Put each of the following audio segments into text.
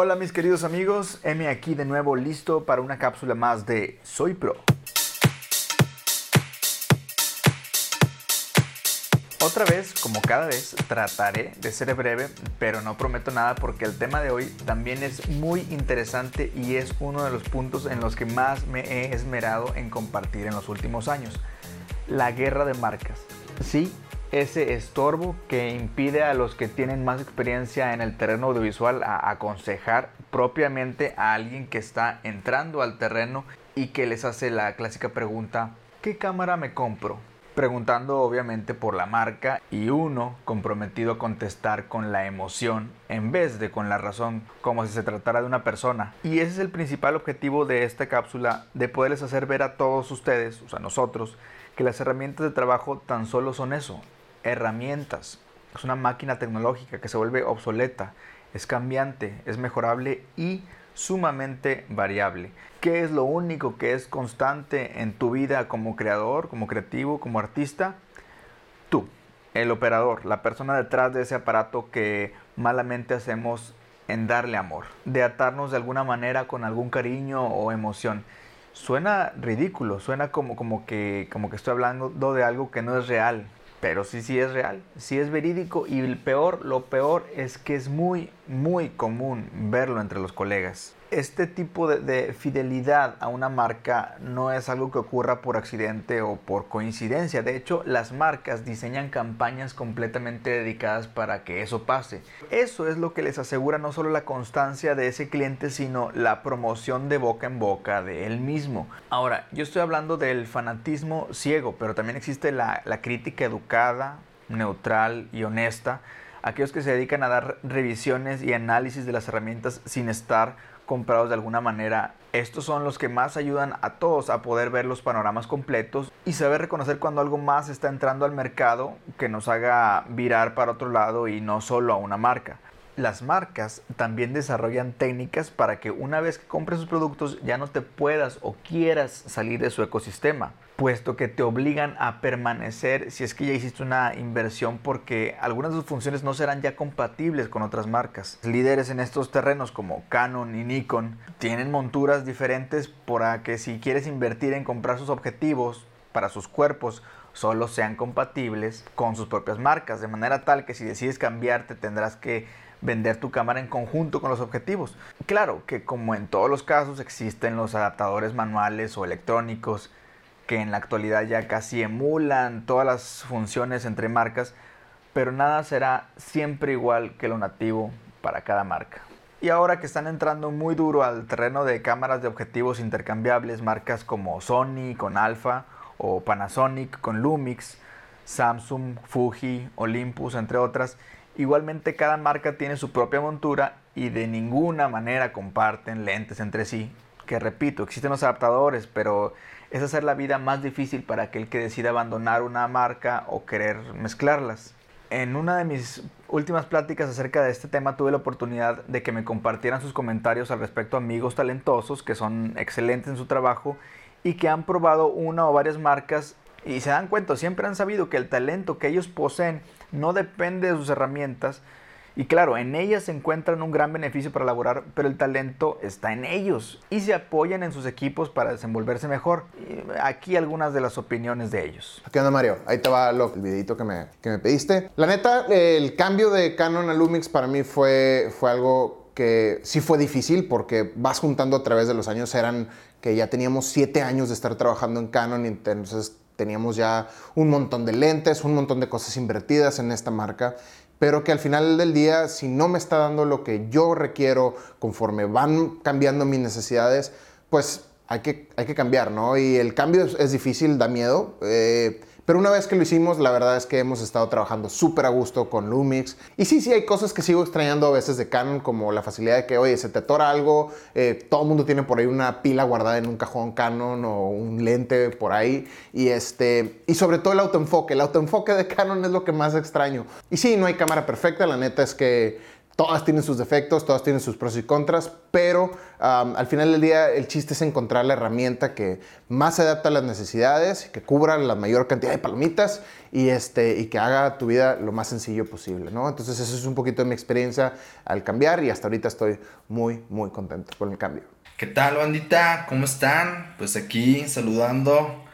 Hola mis queridos amigos, M aquí de nuevo listo para una cápsula más de Soy Pro. Otra vez, como cada vez, trataré de ser breve, pero no prometo nada porque el tema de hoy también es muy interesante y es uno de los puntos en los que más me he esmerado en compartir en los últimos años. La guerra de marcas. Sí, ese estorbo que impide a los que tienen más experiencia en el terreno audiovisual a aconsejar propiamente a alguien que está entrando al terreno y que les hace la clásica pregunta, ¿qué cámara me compro? Preguntando obviamente por la marca y uno comprometido a contestar con la emoción en vez de con la razón, como si se tratara de una persona. Y ese es el principal objetivo de esta cápsula, de poderles hacer ver a todos ustedes, o sea, nosotros, que las herramientas de trabajo tan solo son eso, herramientas. Es una máquina tecnológica que se vuelve obsoleta, es cambiante, es mejorable y sumamente variable. ¿Qué es lo único que es constante en tu vida como creador, como creativo, como artista? Tú, el operador, la persona detrás de ese aparato que malamente hacemos en darle amor, de atarnos de alguna manera con algún cariño o emoción. Suena ridículo, suena como, como, que, como que estoy hablando de algo que no es real, pero sí, sí es real, sí es verídico. Y el peor, lo peor es que es muy, muy común verlo entre los colegas este tipo de, fidelidad a una marca no es algo que ocurra por accidente o por coincidencia. De hecho, las marcas diseñan campañas completamente dedicadas para que eso pase. Eso es lo que les asegura no solo la constancia de ese cliente, sino la promoción de boca en boca de él mismo. Ahora, yo estoy hablando del fanatismo ciego, pero también existe la, crítica educada, neutral y honesta. Aquellos que se dedican a dar revisiones y análisis de las herramientas sin estar comprados de alguna manera. Estos son los que más ayudan a todos a poder ver los panoramas completos y saber reconocer cuando algo más está entrando al mercado que nos haga virar para otro lado y no solo a una marca. Las marcas también desarrollan técnicas para que una vez que compres sus productos ya no te puedas o quieras salir de su ecosistema puesto que te obligan a permanecer si es que ya hiciste una inversión porque algunas de sus funciones no serán ya compatibles con otras marcas. Líderes en estos terrenos como Canon y Nikon tienen monturas diferentes para que si quieres invertir en comprar sus objetivos para sus cuerpos solo sean compatibles con sus propias marcas, de manera tal que si decides cambiarte tendrás que vender tu cámara en conjunto con los objetivos. Claro que como en todos los casos existen los adaptadores manuales o electrónicos que en la actualidad ya casi emulan todas las funciones entre marcas, pero nada será siempre igual que lo nativo para cada marca. Y ahora que están entrando muy duro al terreno de cámaras de objetivos intercambiables, marcas como Sony con Alpha o Panasonic con Lumix, Samsung, Fuji, Olympus, entre otras, igualmente cada marca tiene su propia montura y de ninguna manera comparten lentes entre sí. Que repito, existen los adaptadores, pero es hacer la vida más difícil para aquel que decida abandonar una marca o querer mezclarlas. En una de mis últimas pláticas acerca de este tema tuve la oportunidad de que me compartieran sus comentarios al respecto a amigos talentosos que son excelentes en su trabajo y que han probado una o varias marcas y se dan cuenta, siempre han sabido que el talento que ellos poseen no depende de sus herramientas, y claro, en ellas se encuentran un gran beneficio para laborar, pero el talento está en ellos y se apoyan en sus equipos para desenvolverse mejor. aquí algunas de las opiniones de ellos. ¿Qué onda, Mario? Ahí te va el videito que me, que me pediste. La neta, el cambio de Canon a Lumix para mí fue, fue algo que sí fue difícil porque vas juntando a través de los años. Eran que ya teníamos siete años de estar trabajando en Canon y entonces teníamos ya un montón de lentes, un montón de cosas invertidas en esta marca pero que al final del día, si no me está dando lo que yo requiero conforme van cambiando mis necesidades, pues hay que, hay que cambiar, ¿no? Y el cambio es, difícil, da miedo. Eh, pero una vez que lo hicimos, la verdad es que hemos estado trabajando súper a gusto con Lumix. Y sí, sí, hay cosas que sigo extrañando a veces de Canon, como la facilidad de que, oye, se te atora algo, eh, todo el mundo tiene por ahí una pila guardada en un cajón Canon o un lente por ahí. Y, este, y sobre todo el autoenfoque. El autoenfoque de Canon es lo que más extraño. Y sí, no hay cámara perfecta, la neta es que todas tienen sus defectos, todas tienen sus pros y contras, pero al final del día el chiste es encontrar la herramienta que más se adapta a las necesidades, que cubra la mayor cantidad de palomitas y, este, y que haga tu vida lo más sencillo posible, ¿no? Entonces eso es un poquito de mi experiencia al cambiar y hasta ahorita estoy muy, muy contento con el cambio. ¿Qué tal, bandita? ¿Cómo están? Pues aquí saludando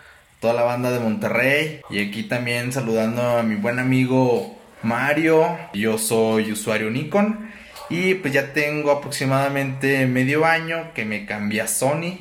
toda la banda de Monterrey y aquí también saludando a mi buen amigo Mario. Yo soy usuario Nikon y pues ya tengo aproximadamente medio año que me cambié a Sony.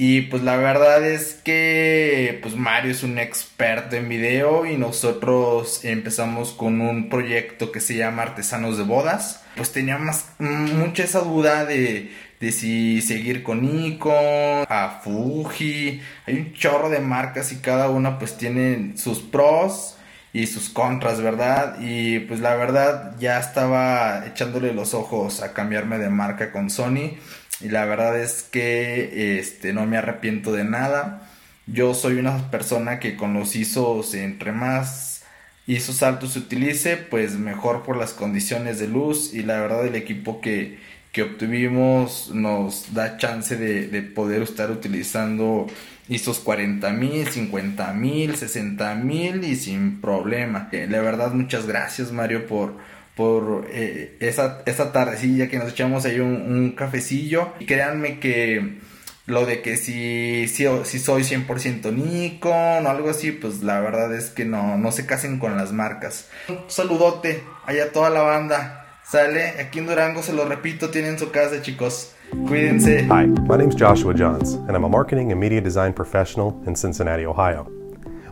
Y pues la verdad es que pues Mario es un experto en video y nosotros empezamos con un proyecto que se llama Artesanos de Bodas. Pues teníamos mucha esa duda de, de si seguir con Nikon, a Fuji. Hay un chorro de marcas y cada una pues tiene sus pros y sus contras, ¿verdad? Y pues la verdad ya estaba echándole los ojos a cambiarme de marca con Sony y la verdad es que este no me arrepiento de nada. Yo soy una persona que con los ISOs entre más ISOs altos se utilice, pues mejor por las condiciones de luz y la verdad el equipo que, que obtuvimos nos da chance de, de poder estar utilizando estos 40 mil, 50 mil, 60 mil y sin problema. Eh, la verdad, muchas gracias Mario por, por eh, esa, esa tardecilla que nos echamos ahí un, cafecillo. Y créanme que lo de que si, si, si soy 100% Nikon o algo así, pues la verdad es que no, no se casen con las marcas. Un saludote allá a toda la banda. Sale, aquí en Durango, se lo repito, tienen su casa, chicos. Cuídense. Hi, my name's Joshua Johns, and I'm a marketing and media design professional in Cincinnati, Ohio.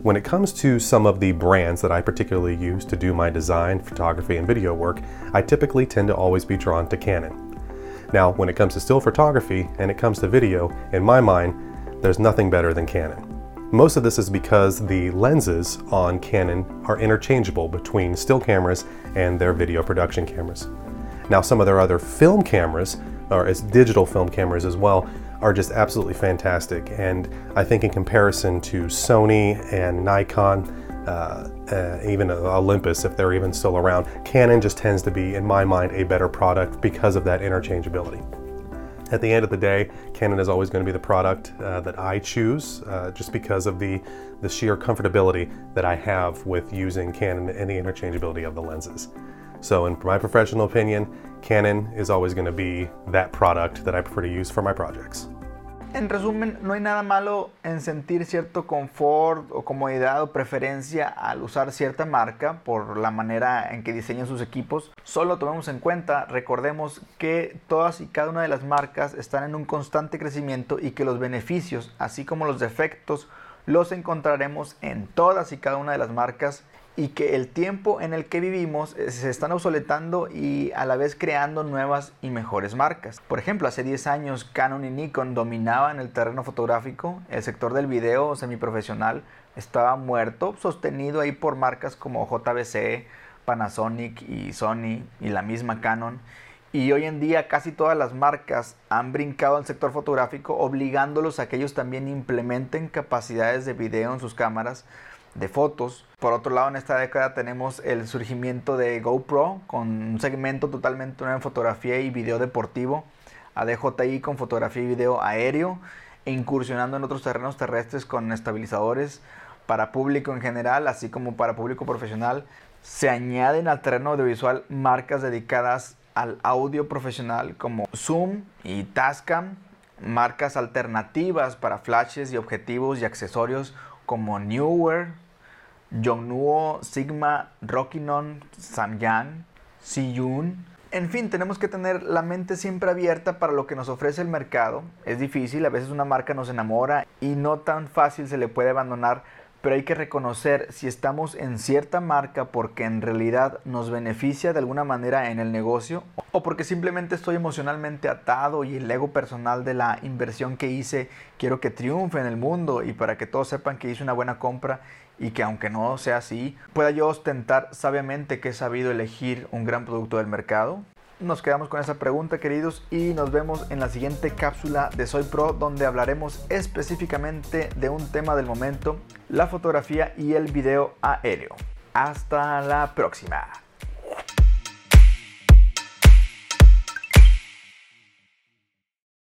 When it comes to some of the brands that I particularly use to do my design, photography, and video work, I typically tend to always be drawn to Canon. Now, when it comes to still photography and it comes to video, in my mind, there's nothing better than Canon. Most of this is because the lenses on Canon are interchangeable between still cameras and their video production cameras. Now, some of their other film cameras or as digital film cameras as well, are just absolutely fantastic. And I think in comparison to Sony and Nikon, uh, uh, even Olympus, if they're even still around, Canon just tends to be, in my mind, a better product because of that interchangeability. At the end of the day, Canon is always going to be the product uh, that I choose uh, just because of the, the sheer comfortability that I have with using Canon and the interchangeability of the lenses. So, in my professional opinion, Canon is always going to be that product that I prefer to use for my projects. En resumen, no hay nada malo en sentir cierto confort o comodidad o preferencia al usar cierta marca por la manera en que diseñan sus equipos. Solo tomemos en cuenta, recordemos que todas y cada una de las marcas están en un constante crecimiento y que los beneficios, así como los defectos, los encontraremos en todas y cada una de las marcas y que el tiempo en el que vivimos eh, se están obsoletando y a la vez creando nuevas y mejores marcas. Por ejemplo, hace 10 años Canon y Nikon dominaban el terreno fotográfico, el sector del video semiprofesional estaba muerto, sostenido ahí por marcas como JVC, Panasonic y Sony y la misma Canon. Y hoy en día casi todas las marcas han brincado al sector fotográfico, obligándolos a que ellos también implementen capacidades de video en sus cámaras de fotos. Por otro lado, en esta década tenemos el surgimiento de GoPro con un segmento totalmente nuevo en fotografía y video deportivo, a DJI con fotografía y video aéreo, e incursionando en otros terrenos terrestres con estabilizadores para público en general, así como para público profesional. Se añaden al terreno audiovisual marcas dedicadas al audio profesional como Zoom y Tascam, marcas alternativas para flashes y objetivos y accesorios como Newer, Yongnuo, Sigma, Rockinon, Samyang, Siyun. En fin, tenemos que tener la mente siempre abierta para lo que nos ofrece el mercado. Es difícil, a veces una marca nos enamora y no tan fácil se le puede abandonar, pero hay que reconocer si estamos en cierta marca porque en realidad nos beneficia de alguna manera en el negocio o porque simplemente estoy emocionalmente atado y el ego personal de la inversión que hice quiero que triunfe en el mundo y para que todos sepan que hice una buena compra y que aunque no sea así, pueda yo ostentar sabiamente que he sabido elegir un gran producto del mercado? Nos quedamos con esa pregunta queridos y nos vemos en la siguiente cápsula de Soy Pro donde hablaremos específicamente de un tema del momento, la fotografía y el video aéreo. Hasta la próxima.